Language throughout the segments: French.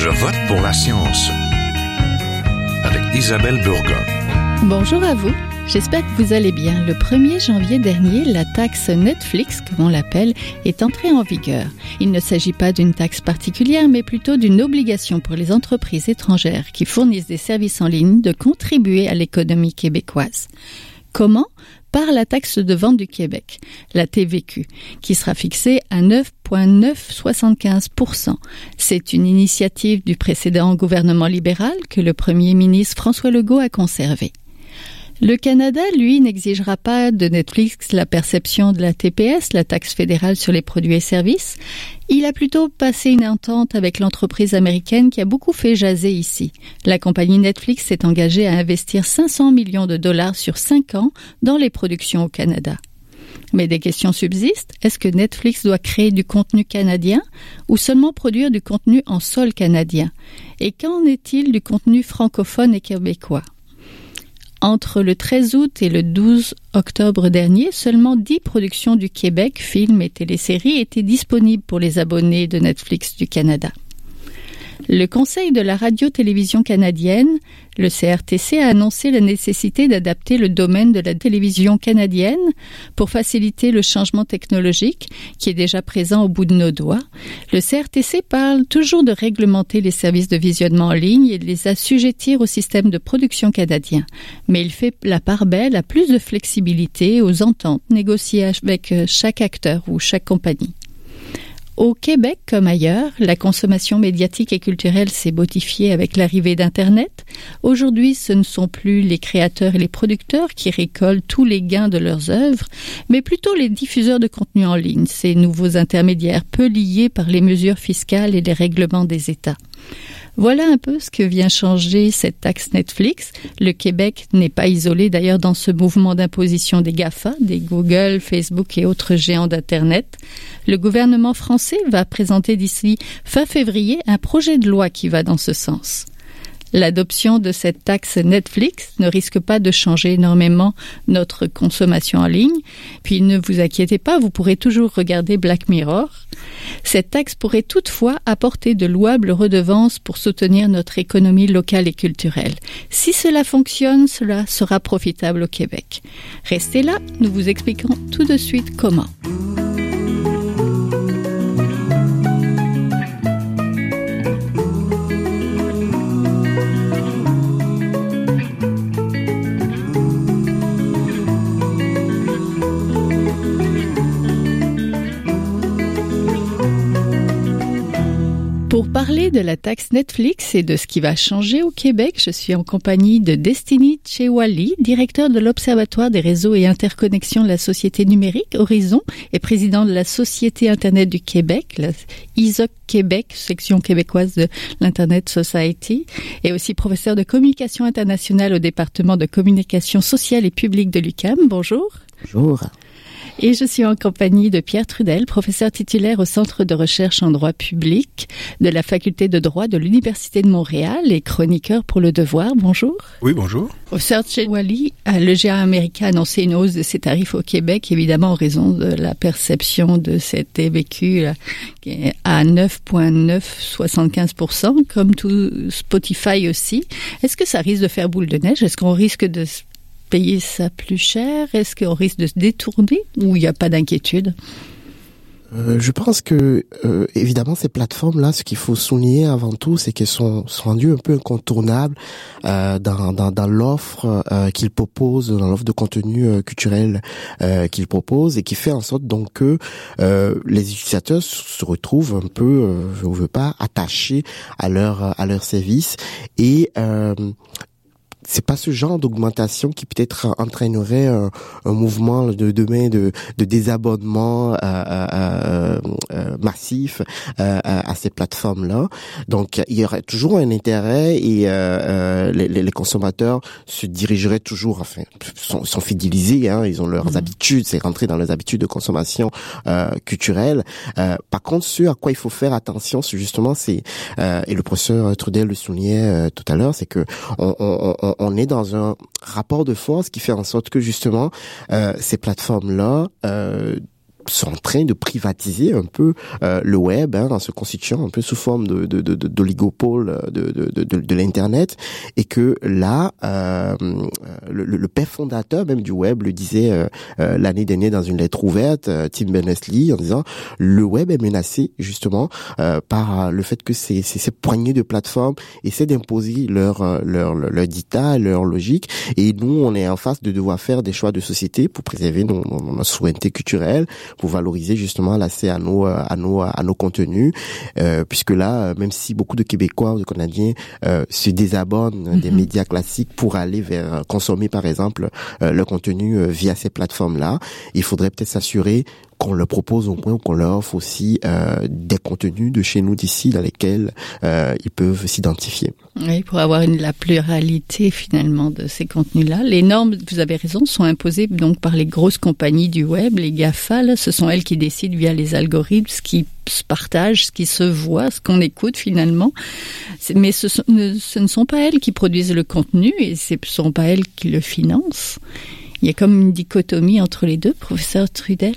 Je vote pour la science avec Isabelle Burgon. Bonjour à vous. J'espère que vous allez bien. Le 1er janvier dernier, la taxe Netflix, comme on l'appelle, est entrée en vigueur. Il ne s'agit pas d'une taxe particulière, mais plutôt d'une obligation pour les entreprises étrangères qui fournissent des services en ligne de contribuer à l'économie québécoise. Comment? Par la taxe de vente du Québec, la TVQ, qui sera fixée à 9,975% C'est une initiative du précédent gouvernement libéral que le premier ministre François Legault a conservée. Le Canada, lui, n'exigera pas de Netflix la perception de la TPS, la taxe fédérale sur les produits et services. Il a plutôt passé une entente avec l'entreprise américaine qui a beaucoup fait jaser ici. La compagnie Netflix s'est engagée à investir 500 millions de dollars sur 5 ans dans les productions au Canada. Mais des questions subsistent. Est-ce que Netflix doit créer du contenu canadien ou seulement produire du contenu en sol canadien? Et qu'en est-il du contenu francophone et québécois? Entre le 13 août et le 12 octobre dernier, seulement 10 productions du Québec, films et téléséries, étaient disponibles pour les abonnés de Netflix du Canada. Le Conseil de la radio-télévision canadienne, le CRTC, a annoncé la nécessité d'adapter le domaine de la télévision canadienne pour faciliter le changement technologique qui est déjà présent au bout de nos doigts. Le CRTC parle toujours de réglementer les services de visionnement en ligne et de les assujettir au système de production canadien, mais il fait la part belle à plus de flexibilité aux ententes négociées avec chaque acteur ou chaque compagnie. Au Québec comme ailleurs, la consommation médiatique et culturelle s'est modifiée avec l'arrivée d'Internet. Aujourd'hui, ce ne sont plus les créateurs et les producteurs qui récoltent tous les gains de leurs œuvres, mais plutôt les diffuseurs de contenu en ligne, ces nouveaux intermédiaires peu liés par les mesures fiscales et les règlements des États. Voilà un peu ce que vient changer cette taxe Netflix. Le Québec n'est pas isolé d'ailleurs dans ce mouvement d'imposition des GAFA, des Google, Facebook et autres géants d'Internet. Le gouvernement français va présenter d'ici fin février un projet de loi qui va dans ce sens. L'adoption de cette taxe Netflix ne risque pas de changer énormément notre consommation en ligne. Puis ne vous inquiétez pas, vous pourrez toujours regarder Black Mirror. Cette taxe pourrait toutefois apporter de louables redevances pour soutenir notre économie locale et culturelle. Si cela fonctionne, cela sera profitable au Québec. Restez là, nous vous expliquons tout de suite comment. Parler de la taxe Netflix et de ce qui va changer au Québec, je suis en compagnie de Destiny Chewali, directeur de l'Observatoire des réseaux et interconnexions de la société numérique Horizon et président de la Société Internet du Québec, la ISOC Québec, section québécoise de l'Internet Society, et aussi professeur de communication internationale au département de communication sociale et publique de l'UCAM. Bonjour. Bonjour. Et je suis en compagnie de Pierre Trudel, professeur titulaire au Centre de recherche en droit public de la Faculté de droit de l'Université de Montréal et chroniqueur pour Le Devoir. Bonjour. Oui, bonjour. Professeur Chewali, le géant américain a annoncé une hausse de ses tarifs au Québec, évidemment en raison de la perception de cet vécu à 9,975%, comme tout Spotify aussi. Est-ce que ça risque de faire boule de neige? Est-ce qu'on risque de payer ça plus cher? Est-ce qu'on risque de se détourner ou il n'y a pas d'inquiétude? Euh, je pense que euh, évidemment ces plateformes là, ce qu'il faut souligner avant tout, c'est qu'elles sont, rendues un peu incontournables euh, dans, dans, dans l'offre euh, qu'ils proposent, dans l'offre de contenu euh, culturel euh, qu'ils proposent, et qui fait en sorte donc que les utilisateurs se retrouvent un peu, je ne veux pas, attachés à leur à leur service et c'est pas ce genre d'augmentation qui peut-être entraînerait un, un, mouvement de demain de, de désabonnement euh, euh, euh, massif à ces plateformes-là. Donc, il y aurait toujours un intérêt et les, les, consommateurs se dirigeraient toujours, enfin, sont, sont fidélisés, hein, ils ont leurs mmh. habitudes, c'est rentré dans leurs habitudes de consommation culturelle. par contre, ce à quoi il faut faire attention, c'est justement, c'est et le professeur Trudel le soulignait tout à l'heure, c'est que on, on, on on est dans un rapport de force qui fait en sorte que justement euh, ces plateformes là euh, sont en train de privatiser un peu le web hein, en se constituant un peu sous forme de d'oligopole de, de, de, de, de l'internet et que là le, le, père fondateur même du web le disait l'année dernière dans une lettre ouverte Tim Berners-Lee en disant le web est menacé justement par le fait que ces, ces, ces poignées de plateformes essaient d'imposer leur, leur leur dictat, leur logique et nous on est en face de devoir faire des choix de société pour préserver nos, nos, souveraineté culturelle, pour valoriser justement l'accès à nos à nos à nos contenus, euh, puisque là, même si beaucoup de Québécois ou de Canadiens euh, se désabonnent des mhm. médias classiques pour aller vers consommer par exemple euh, le contenu via ces plateformes là, il faudrait peut-être s'assurer qu'on leur propose au moins qu'on leur offre aussi euh, des contenus de chez nous d'ici dans lesquels euh, ils peuvent s'identifier. Oui, pour avoir une, la pluralité finalement de ces contenus-là. Les normes, vous avez raison, sont imposées donc par les grosses compagnies du web, les GAFA. Là, ce sont elles qui décident via les algorithmes ce qui se partage, ce qui se voit, ce qu'on écoute finalement. Mais ce ne sont pas elles qui produisent le contenu et ce ne sont pas elles qui le financent. Il y a comme une dichotomie entre les deux, professeur Trudel.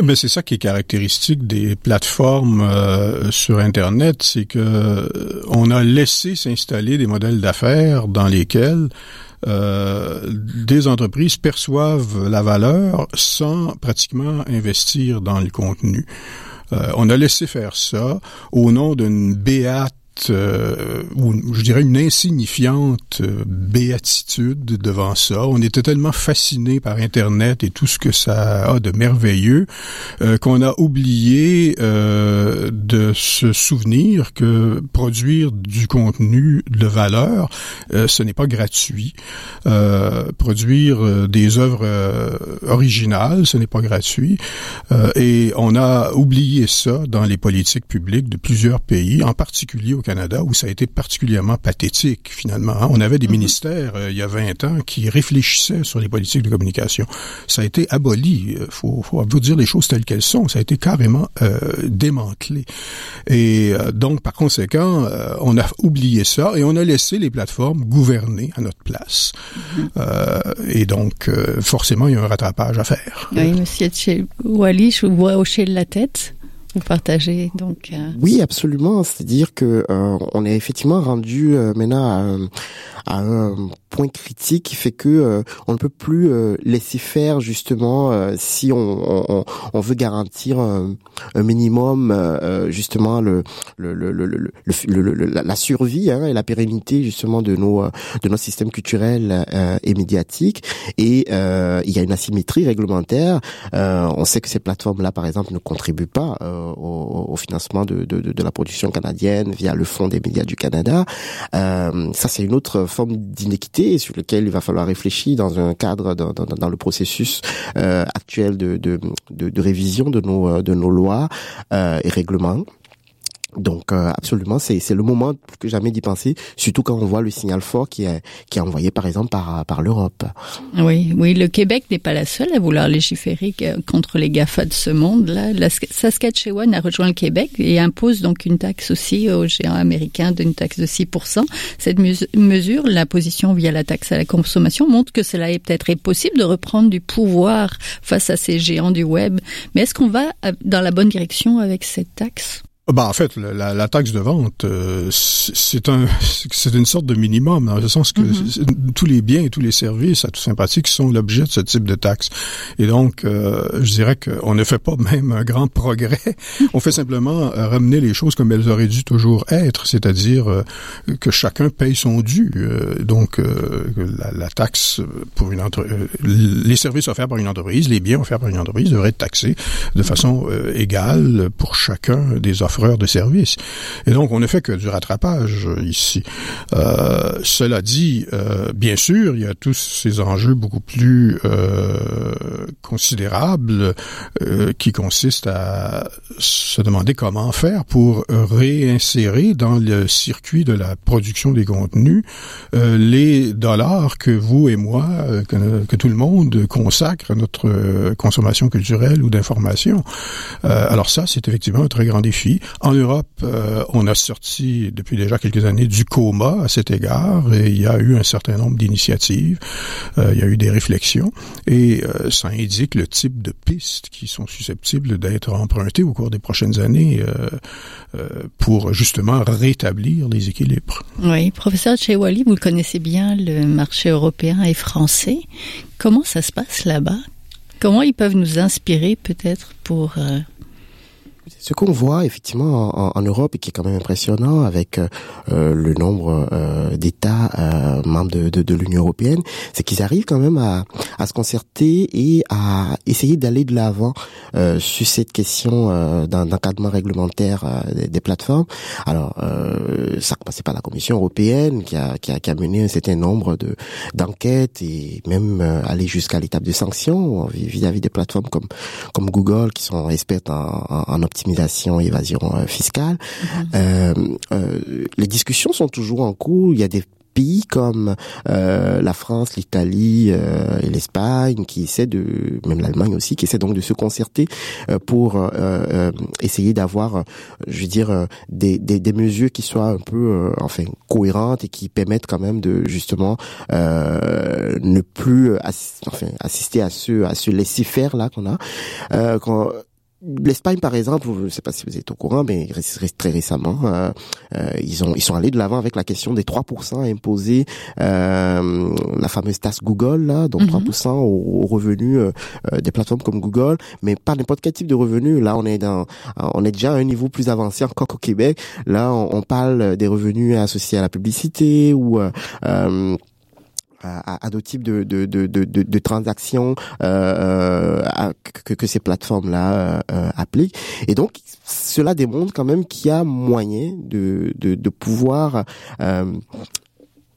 Mais c'est ça qui est caractéristique des plateformes euh, sur Internet, c'est que euh, on a laissé s'installer des modèles d'affaires dans lesquels euh, des entreprises perçoivent la valeur sans pratiquement investir dans le contenu. on a laissé faire ça au nom d'une béate euh, ou je dirais une insignifiante euh, béatitude devant ça. On était tellement fasciné par Internet et tout ce que ça a de merveilleux euh, qu'on a oublié de se souvenir que produire du contenu de valeur, ce n'est pas gratuit. produire des œuvres originales, ce n'est pas gratuit. et on a oublié ça dans les politiques publiques de plusieurs pays, en particulier au Canada où ça a été particulièrement pathétique finalement. Hein. On avait des mhm. ministères euh, il y a 20 ans qui réfléchissaient sur les politiques de communication. Ça a été aboli. Il euh, faut, faut vous dire les choses telles qu'elles sont. Ça a été carrément euh, démantelé. Et euh, donc par conséquent, on a oublié ça et on a laissé les plateformes gouverner à notre place. Mhm. et donc forcément, il y a un rattrapage à faire. Oui, Monsieur Wally, je vous vois hocher la tête? Vous partagez donc. Euh... Oui, absolument. C'est-à-dire que euh, on est effectivement rendu euh, maintenant à, à, un point critique qui fait que euh, on ne peut plus euh, laisser faire justement euh, si on, on, on, veut garantir un, minimum justement le, le, le, le, la survie hein, et la pérennité justement de nos de nos systèmes culturels et médiatiques et il y a une asymétrie réglementaire. On sait que ces plateformes là par exemple ne contribuent pas au, au, financement de, de, de, la production canadienne via le Fonds des médias du Canada. Ça c'est une autre forme d'inéquité sur lequel il va falloir réfléchir dans un cadre dans, le processus euh, actuel de, révision de nos nos lois euh, et règlements. Donc euh, absolument, c'est c'est le moment plus que jamais d'y penser, surtout quand on voit le signal fort qui est qui est envoyé par exemple par par l'Europe. Oui, oui, le Québec n'est pas la seule à vouloir légiférer contre les Gafa de ce monde. Là, la Saskatchewan a rejoint le Québec et impose donc une taxe aussi aux géants américains d'une taxe de 6% Cette mesure, l'imposition via la taxe à la consommation, montre que cela est peut-être possible de reprendre du pouvoir face à ces géants du web. Mais est-ce qu'on va dans la bonne direction avec cette taxe? Ben, en fait, la, la taxe de vente, euh, c'est un, c'est une sorte de minimum, dans le sens que mm-hmm. tous les biens et tous les services à tout sympathique sont l'objet de ce type de taxe. Et donc, euh, je dirais qu'on ne fait pas même un grand progrès. On fait simplement euh, ramener les choses comme elles auraient dû toujours être, c'est-à-dire que chacun paye son dû. donc, la, la, taxe pour une entreprise, les services offerts par une entreprise, les biens offerts par une entreprise devraient être taxés de façon égale pour chacun des offres de services. Et donc, on ne fait que du rattrapage euh, ici. Euh, cela dit, euh, bien sûr, il y a tous ces enjeux beaucoup plus euh, considérables euh, qui consistent à se demander comment faire pour réinsérer dans le circuit de la production des contenus les dollars que vous et moi, que, que, tout le monde consacre à notre consommation culturelle ou d'information. alors ça, c'est effectivement un très grand défi. En Europe, on a sorti depuis déjà quelques années du coma à cet égard et il y a eu un certain nombre d'initiatives, il y a eu des réflexions et ça indique le type de pistes qui sont susceptibles d'être empruntées au cours des prochaines années pour justement rétablir les équilibres. Oui, professeur Chewali, vous connaissez bien, le marché européen et français. Comment ça se passe là-bas? Comment ils peuvent nous inspirer peut-être pour euh, ce qu'on voit effectivement en, Europe et qui est quand même impressionnant avec euh, euh, le nombre euh, d'États membres de, de, de l'Union européenne, c'est qu'ils arrivent quand même à, à, se concerter et à essayer d'aller de l'avant sur cette question d'encadrement réglementaire des, des, plateformes. Alors, ça commencé par la Commission européenne qui a, qui a, qui a mené un certain nombre de d'enquêtes et même aller jusqu'à l'étape de sanctions vis-à-vis des plateformes comme comme Google qui sont expertes en, en, en optimisation et évasion euh, fiscale. Euh, les discussions sont toujours en cours. Il y a des pays comme euh, la France, l'Italie euh, et l'Espagne qui essaient de, même l'Allemagne aussi, qui essaient donc de se concerter euh, pour essayer d'avoir, je veux dire, des, des, des, mesures qui soient un peu, enfin, cohérentes et qui permettent quand même de justement ne plus, enfin, assister à ce à ce laisser faire là qu'on a. Quand, L'Espagne, par exemple, je ne sais pas si vous êtes au courant, mais très récemment, euh, euh, ils ont ils sont allés de l'avant avec la question des 3% imposés, euh, la fameuse taxe Google, là, donc 3% mhm. aux, revenus des plateformes comme Google, mais pas n'importe quel type de revenus. Là, on est dans, on est déjà à un niveau plus avancé encore qu'au Québec. Là, on, on, parle des revenus associés à la publicité ou à, à d'autres types de, de, de, de, de transactions euh, euh que, que ces plateformes-là euh, appliquent. Et donc, cela démontre quand même qu'il y a moyen de, de, de pouvoir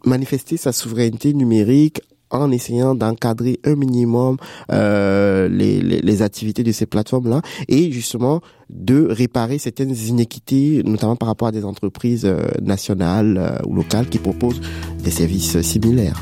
manifester sa souveraineté numérique en essayant d'encadrer un minimum euh, les, les, les, activités de ces plateformes-là et justement de réparer certaines inéquités, notamment par rapport à des entreprises nationales ou locales qui proposent des services similaires.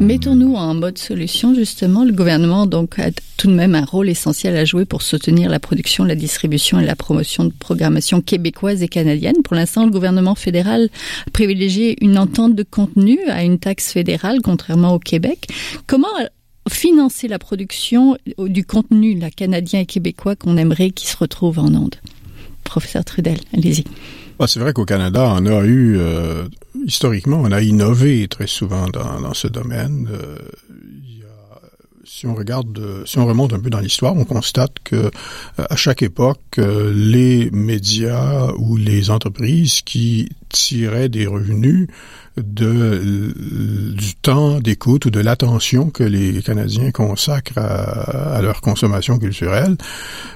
Mettons-nous en mode solution, justement. Le gouvernement donc a tout de même un rôle essentiel à jouer pour soutenir la production, la distribution et la promotion de programmation québécoise et canadienne. Pour l'instant, le gouvernement fédéral a privilégié une entente de contenu à une taxe fédérale, contrairement au Québec. Comment financer la production du contenu la canadien et québécois qu'on aimerait qui se retrouve en ondes Professeur Trudel, allez-y. Ah, c'est vrai qu'au Canada, on a eu, euh, historiquement, on a innové très souvent dans, ce domaine. Euh, si on regarde, si on remonte un peu dans l'histoire, on constate que euh, à chaque époque, euh, les médias ou les entreprises qui tiraient des revenus de du temps d'écoute ou de l'attention que les Canadiens consacrent à, leur consommation culturelle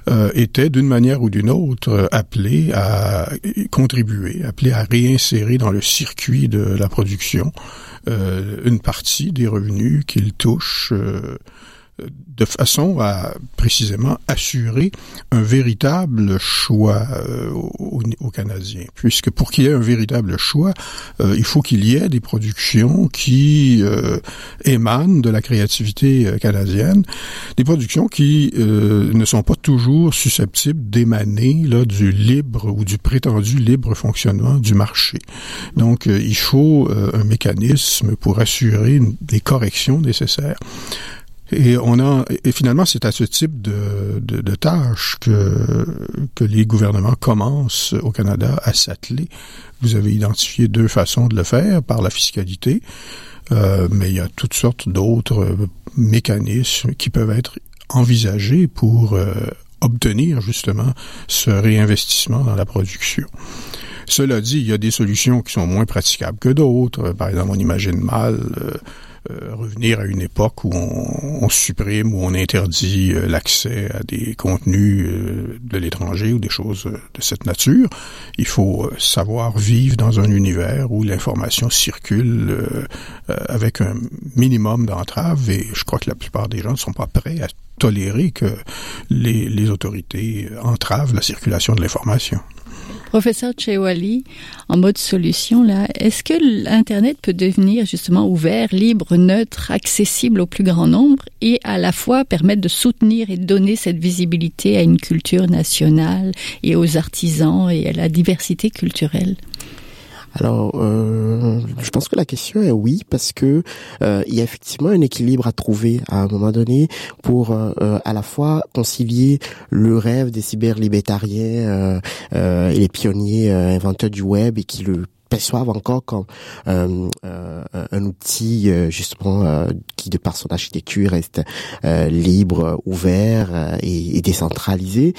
euh, étaient d'une manière ou d'une autre appelés à contribuer, appelés à réinsérer dans le circuit de la production euh, une partie des revenus qu'ils touchent euh, de façon à précisément assurer un véritable choix euh, aux, Canadiens. Puisque pour qu'il y ait un véritable choix, euh, il faut qu'il y ait des productions qui euh, émanent de la créativité canadienne, des productions qui ne sont pas toujours susceptibles d'émaner là du libre ou du prétendu libre fonctionnement du marché. Donc, il faut un mécanisme pour assurer des corrections nécessaires. Et on a et finalement c'est à ce type de, de, de, tâches que que les gouvernements commencent au Canada à s'atteler. Vous avez identifié deux façons de le faire par la fiscalité, euh, mais il y a toutes sortes d'autres mécanismes qui peuvent être envisagés pour euh, obtenir justement ce réinvestissement dans la production. Cela dit, il y a des solutions qui sont moins praticables que d'autres. Par exemple, on imagine mal euh, revenir à une époque où on, supprime, où on interdit l'accès à des contenus de l'étranger ou des choses de cette nature. Il faut savoir vivre dans un univers où l'information circule avec un minimum d'entraves et je crois que la plupart des gens ne sont pas prêts à tolérer que les, les autorités entravent la circulation de l'information. Professeur Chewali, en mode solution, là, est-ce que l'Internet peut devenir justement ouvert, libre, neutre, accessible au plus grand nombre et à la fois permettre de soutenir et de donner cette visibilité à une culture nationale et aux artisans et à la diversité culturelle? Alors, euh, je pense que la question est oui, parce que euh, il y a effectivement un équilibre à trouver à un moment donné pour euh, à la fois concilier le rêve des cyberlibétariens euh, et les pionniers inventeurs du web et qui le perçoivent encore comme euh, euh, un outil euh, justement euh, qui de par son architecture reste euh, libre, ouvert et, et, décentralisé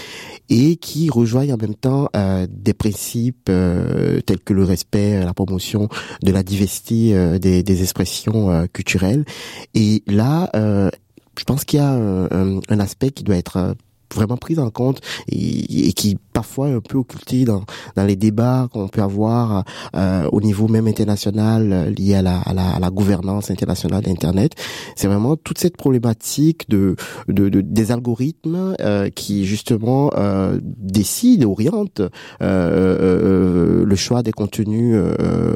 et qui rejoignent en même temps des principes tels que le respect, la promotion de la diversité des, des, expressions culturelles. Et là, je pense qu'il y a un, un, aspect qui doit être vraiment prise en compte et, et, qui parfois est un peu occultée dans, dans les débats qu'on peut avoir euh, au niveau même international euh, lié à la, à la, à la gouvernance internationale d'Internet. C'est vraiment toute cette problématique de, de, de des algorithmes euh, qui justement euh, décident, orientent euh, euh, le choix des contenus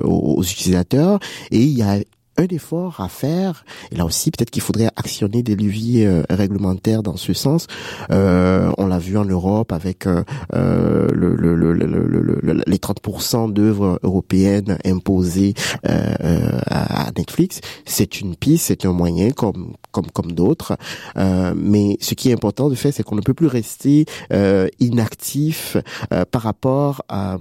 aux, aux utilisateurs et il y a un effort à faire. Et là aussi, peut-être qu'il faudrait actionner des leviers euh, réglementaires dans ce sens. Euh, on l'a vu en Europe avec euh, euh le, le, le, les 30% d'œuvres européennes imposées euh, à Netflix. C'est une piste, c'est un moyen comme comme comme d'autres. mais ce qui est important de faire, c'est qu'on ne peut plus rester inactif par rapport à,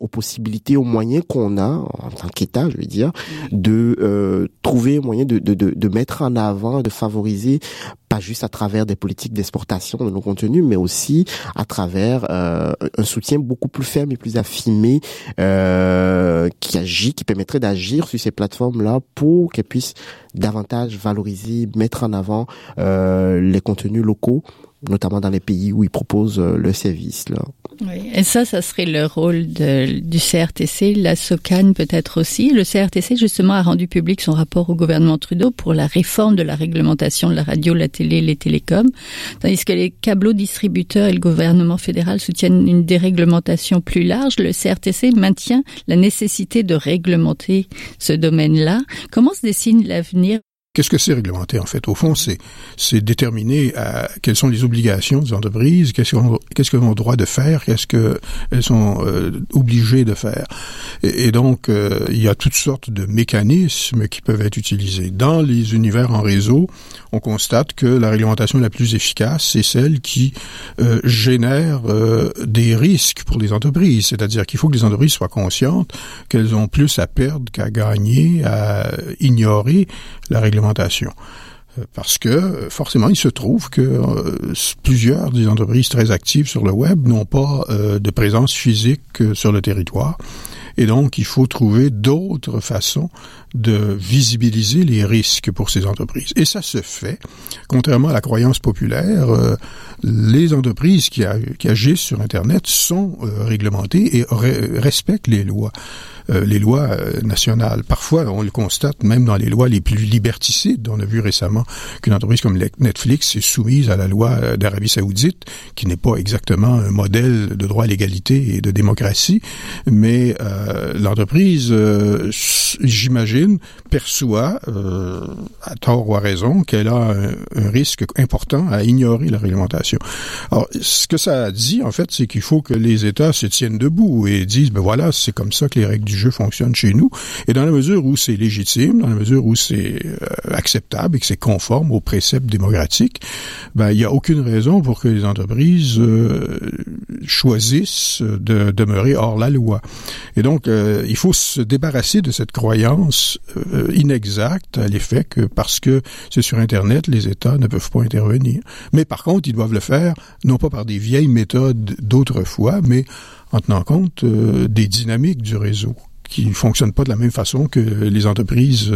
aux possibilités, aux moyens qu'on a en tant qu'État, je veux dire, de euh, trouver un moyen de, mettre en avant, de favoriser pas juste à travers des politiques d'exportation de nos contenus, mais aussi à travers euh, un soutien beaucoup plus ferme et plus affirmé euh, qui agit, qui permettrait d'agir sur ces plateformes-là pour qu'elles puissent davantage valoriser, mettre en avant les contenus locaux notamment dans les pays où ils proposent le service. Là. Oui, et ça, ça serait le rôle du CRTC, la SOCAN peut-être aussi. Le CRTC, justement, a rendu public son rapport au gouvernement Trudeau pour la réforme de la réglementation de la radio, la télé, les télécoms, tandis que les câbleaux distributeurs et le gouvernement fédéral soutiennent une déréglementation plus large. Le CRTC maintient la nécessité de réglementer ce domaine-là. Comment se dessine l'avenir Qu'est-ce que c'est réglementer en fait? Au fond, c'est c'est déterminer à, quelles sont les obligations des entreprises, qu'est-ce qu'elles qu'est-ce qu'elles ont droit de faire, qu'est-ce qu'elles sont euh, obligées de faire. Et, et donc, euh, il y a toutes sortes de mécanismes qui peuvent être utilisés. Dans les univers en réseau, on constate que la réglementation la plus efficace, c'est celle qui euh, génère euh, des risques pour les entreprises. C'est-à-dire qu'il faut que les entreprises soient conscientes qu'elles ont plus à perdre qu'à gagner, à ignorer la réglementation euh, parce que forcément, il se trouve que euh, plusieurs des entreprises très actives sur le web n'ont pas euh, de présence physique sur le territoire. Et donc, il faut trouver d'autres façons de visibiliser les risques pour ces entreprises. Et ça se fait, contrairement à la croyance populaire, euh, les entreprises qui, agissent sur Internet sont euh, réglementées et respectent les lois. Euh, les lois euh, nationales. Parfois, on le constate même dans les lois les plus liberticides. On a vu récemment qu'une entreprise comme Netflix est soumise à la loi euh, d'Arabie saoudite, qui n'est pas exactement un modèle de droit à l'égalité et de démocratie, mais l'entreprise, j'imagine, in perçoit, à tort ou à raison, qu'elle a un, risque important à ignorer la réglementation. Alors, ce que ça dit, en fait, c'est qu'il faut que les États se tiennent debout et disent, ben voilà, c'est comme ça que les règles du jeu fonctionne chez nous. Et dans la mesure où c'est légitime, dans la mesure où c'est euh, acceptable et que c'est conforme aux préceptes démocratiques, ben, il n'y a aucune raison pour que les entreprises euh, choisissent de demeurer hors la loi. Et donc, euh, il faut se débarrasser de cette croyance euh, inexacte à l'effet que parce que c'est sur Internet, les États ne peuvent pas intervenir. Mais par contre, ils doivent le faire non pas par des vieilles méthodes d'autrefois, mais en tenant compte euh, des dynamiques du réseau qui fonctionnent pas de la même façon que les entreprises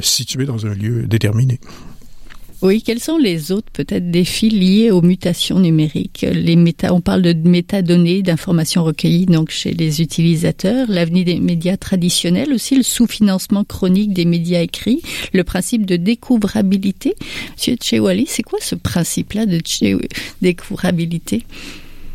situées dans un lieu déterminé. Oui, quels sont les autres peut-être défis liés aux mutations numériques? Les méta, on parle de métadonnées, d'informations recueillies donc chez les utilisateurs, l'avenir des médias traditionnels aussi, le sous-financement chronique des médias écrits, le principe de découvrabilité. Monsieur Tchewali, c'est quoi ce principe-là de découvrabilité?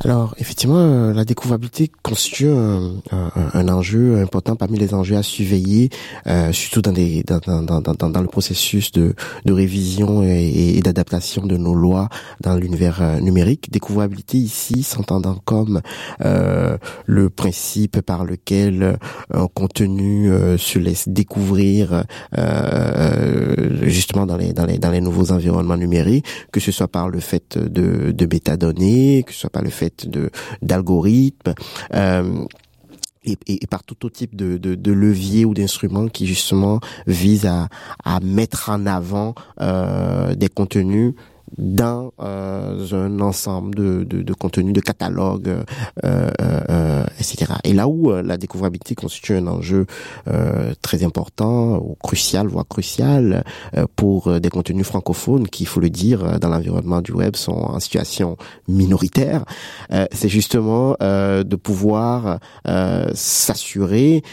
Alors, effectivement, euh, la découvrabilité constitue un, enjeu important parmi les enjeux à surveiller, euh, surtout dans, des, le processus de, révision et, d'adaptation de nos lois dans l'univers euh, numérique. Découvrabilité ici s'entendant comme le principe par lequel un contenu se laisse découvrir justement dans les nouveaux environnements numériques, que ce soit par le fait de, de métadonnées, que ce soit par le fait d'algorithmes. Euh, et, par tout, type de, de, ou d'instruments qui justement visent à, à mettre en avant euh, des contenus dans euh, un ensemble de, de, de contenus, de catalogues, euh, euh, euh etc. Et là où euh, la découvrabilité constitue un enjeu très important ou crucial, voire crucial, pour des contenus francophones qui, il faut le dire, dans l'environnement du web sont en situation minoritaire, c'est justement de pouvoir s'assurer,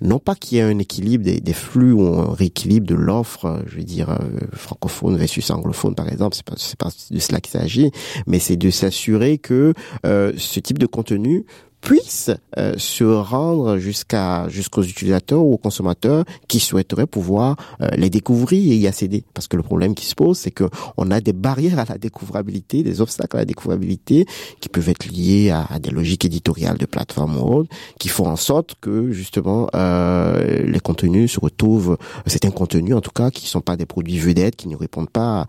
non pas qu'il y ait un équilibre des, des, flux ou un rééquilibre de l'offre, je veux dire, francophone versus anglophone par exemple, exemple, c'est pas, pas de cela qu'il s'agit, mais c'est de s'assurer que euh, ce type de contenu puisse euh, se rendre jusqu'à jusqu'aux utilisateurs ou aux consommateurs qui souhaiteraient pouvoir euh, les découvrir et y accéder. Parce que le problème qui se pose, c'est que on a des barrières à la découvrabilité, des obstacles à la découvrabilité qui peuvent être liés à, des logiques éditoriales de plateformes ou autres, qui font en sorte que justement euh, les contenus se retrouvent, certains contenus en tout cas, qui sont pas des produits vedettes, qui ne répondent pas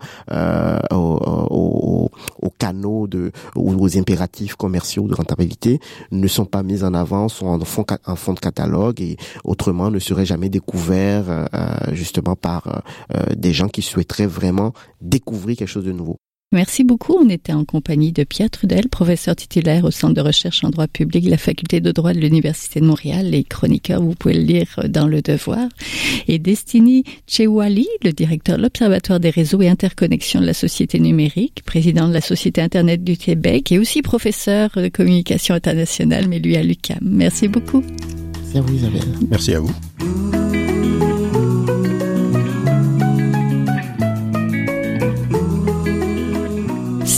aux, aux, canaux de aux impératifs commerciaux de rentabilité, ne sont pas mises en avant, sont en fond, en fond de catalogue et autrement ne seraient jamais découverts euh, euh, justement par euh, des gens qui souhaiteraient vraiment découvrir quelque chose de nouveau. Merci beaucoup. On était en compagnie de Pierre Trudel, professeur titulaire au Centre de recherche en droit public de la Faculté de droit de l'Université de Montréal. Les chroniqueurs, vous pouvez le lire dans Le Devoir. Et Destiny Chewali, le directeur de l'Observatoire des réseaux et interconnexions de la société numérique, président de la Société Internet du Québec et aussi professeur de communication internationale, mais lui à l'UQAM. Merci beaucoup. Merci à vous, Isabelle. Merci à vous.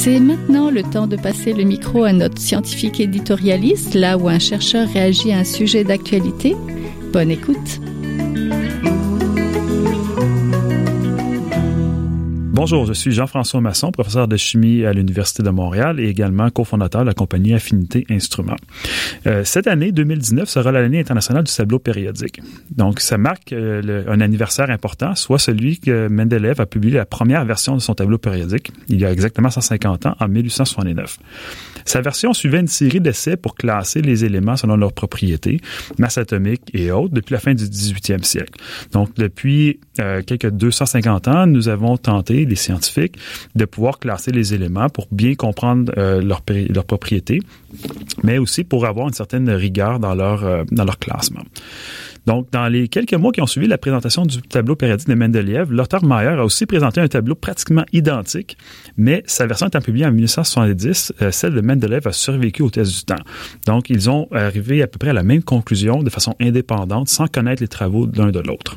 C'est maintenant le temps de passer le micro à notre scientifique éditorialiste, là où un chercheur réagit à un sujet d'actualité. Bonne écoute. Bonjour, je suis Jean-François Masson, professeur de chimie à l'Université de Montréal et également cofondateur de la compagnie Affinité Instruments. Euh, cette année, 2019, sera l'année internationale du tableau périodique. Donc, ça marque euh, un anniversaire important, soit celui que Mendeleev a publié la première version de son tableau périodique, il y a exactement 150 ans, en 1869. Sa version suivait une série d'essais pour classer les éléments selon leurs propriétés, masse atomique et autres, depuis la fin du 18e siècle. Donc, depuis euh, quelques 250 ans, nous avons tenté, les scientifiques, de pouvoir classer les éléments pour bien comprendre euh, leurs leur propriétés, mais aussi pour avoir une certaine rigueur dans leur, euh, dans leur classement. Donc, dans les quelques mois qui ont suivi la présentation du tableau périodique de Mendeleev, l'auteur Mayer a aussi présenté un tableau pratiquement identique, mais sa version étant publiée en 1970, euh, celle de Mendeleev a survécu au test du temps. Donc, ils ont arrivé à peu près à la même conclusion de façon indépendante, sans connaître les travaux l'un de l'autre.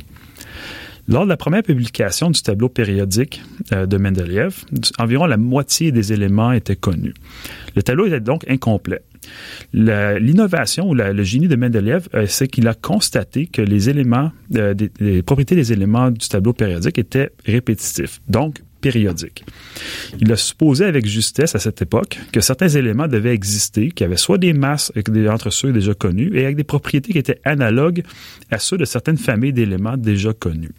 Lors de la première publication du tableau périodique euh, de Mendeleev, environ la moitié des éléments étaient connus. Le tableau était donc incomplet. L'innovation ou le génie de Mendeleev, euh, c'est qu'il a constaté que les éléments, euh, les propriétés des éléments du tableau périodique étaient répétitifs, donc périodiques. Il a supposé avec justesse à cette époque que certains éléments devaient exister, qui avaient soit des masses entre ceux déjà connus et avec des propriétés qui étaient analogues à ceux de certaines familles d'éléments déjà connus.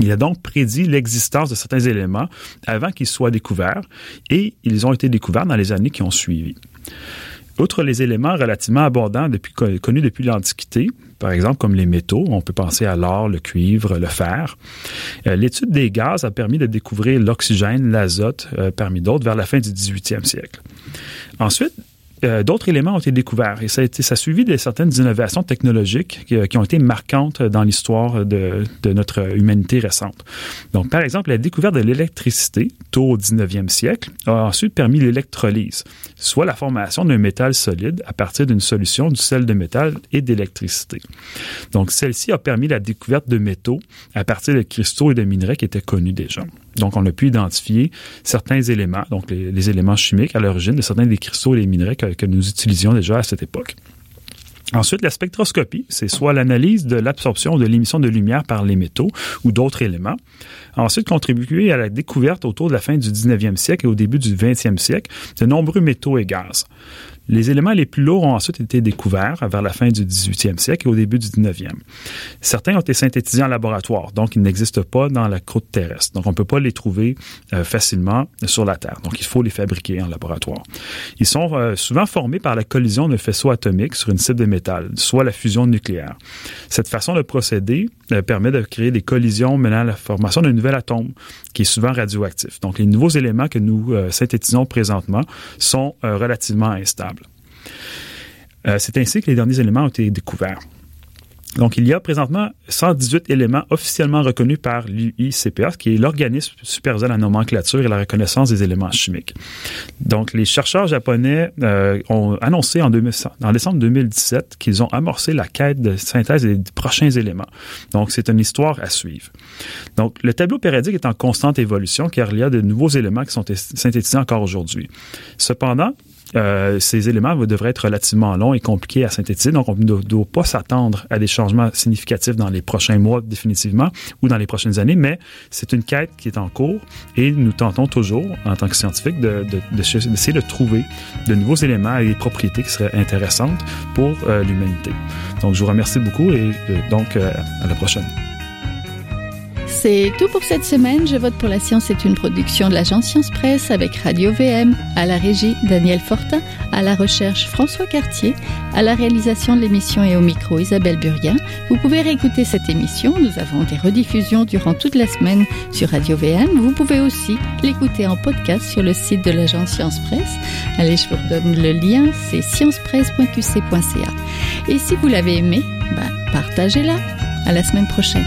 Il a donc prédit l'existence de certains éléments avant qu'ils soient découverts et ils ont été découverts dans les années qui ont suivi. Outre les éléments relativement abondants depuis, connus depuis l'Antiquité, par exemple comme les métaux, on peut penser à l'or, le cuivre, le fer, euh, l'étude des gaz a permis de découvrir l'oxygène, l'azote, euh, parmi d'autres, vers la fin du 18e siècle. Ensuite, euh, d'autres éléments ont été découverts et ça a, été, ça a suivi de certaines innovations technologiques qui, qui ont été marquantes dans l'histoire de, de, notre humanité récente. Donc, par exemple, la découverte de l'électricité, tôt au 19e siècle, a ensuite permis l'électrolyse, soit la formation d'un métal solide à partir d'une solution du sel de métal et d'électricité. Donc, celle-ci a permis la découverte de métaux à partir de cristaux et de minerais qui étaient connus déjà. Donc, on a pu identifier certains éléments, donc les, éléments chimiques à l'origine de certains des cristaux et des minerais que, que nous utilisions déjà à cette époque. Ensuite, la spectroscopie, c'est soit l'analyse de l'absorption ou de l'émission de lumière par les métaux ou d'autres éléments. Ensuite, contribuer à la découverte autour de la fin du 19e siècle et au début du 20e siècle de nombreux métaux et gaz. Les éléments les plus lourds ont ensuite été découverts vers la fin du 18e siècle et au début du 19e. Certains ont été synthétisés en laboratoire, donc ils n'existent pas dans la croûte terrestre. Donc on ne peut pas les trouver euh, facilement sur la Terre. Donc il faut les fabriquer en laboratoire. Ils sont euh, souvent formés par la collision de faisceaux atomiques sur une cible de métal, soit la fusion nucléaire. Cette façon de procéder euh, permet de créer des collisions menant à la formation d'un nouvel atome qui est souvent radioactif. Donc les nouveaux éléments que nous synthétisons présentement sont relativement instables. Euh, c'est ainsi que les derniers éléments ont été découverts. Donc, il y a présentement 118 éléments officiellement reconnus par l'UICPA, qui est l'organisme supervisant la nomenclature et la reconnaissance des éléments chimiques. Donc, les chercheurs japonais euh, ont annoncé en, 2000, en décembre 2017 qu'ils ont amorcé la quête de synthèse des prochains éléments. Donc, c'est une histoire à suivre. Donc, le tableau périodique est en constante évolution car il y a de nouveaux éléments qui sont synthétisés encore aujourd'hui. Cependant, euh, ces éléments devraient être relativement longs et compliqués à synthétiser. Donc, on ne doit pas s'attendre à des changements significatifs dans les prochains mois définitivement ou dans les prochaines années, mais c'est une quête qui est en cours et nous tentons toujours, en tant que scientifiques, d'essayer de, de, de, trouver de nouveaux éléments et des propriétés qui seraient intéressantes pour euh, l'humanité. Donc, je vous remercie beaucoup et euh, donc à la prochaine. C'est tout pour cette semaine. Je vote pour la science est une production de l'agence Science Presse avec Radio VM, à la régie Daniel Fortin, à la recherche François Cartier, à la réalisation de l'émission et au micro Isabelle Burguin. Vous pouvez réécouter cette émission. Nous avons des rediffusions durant toute la semaine sur Radio VM. Vous pouvez aussi l'écouter en podcast sur le site de l'agence Science Presse. Allez, je vous redonne le lien, c'est sciencepresse.qc.ca. Et si vous l'avez aimé, ben, partagez-la. À la semaine prochaine.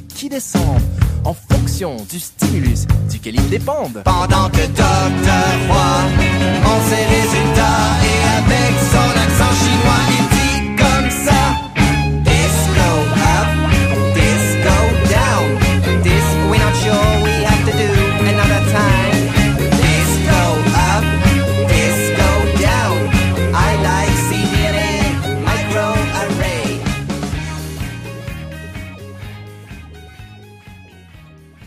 qui descendent en fonction du stimulus duquel ils dépendent. Pendant que Dr. Roy en ses résultats et avec son accent chinois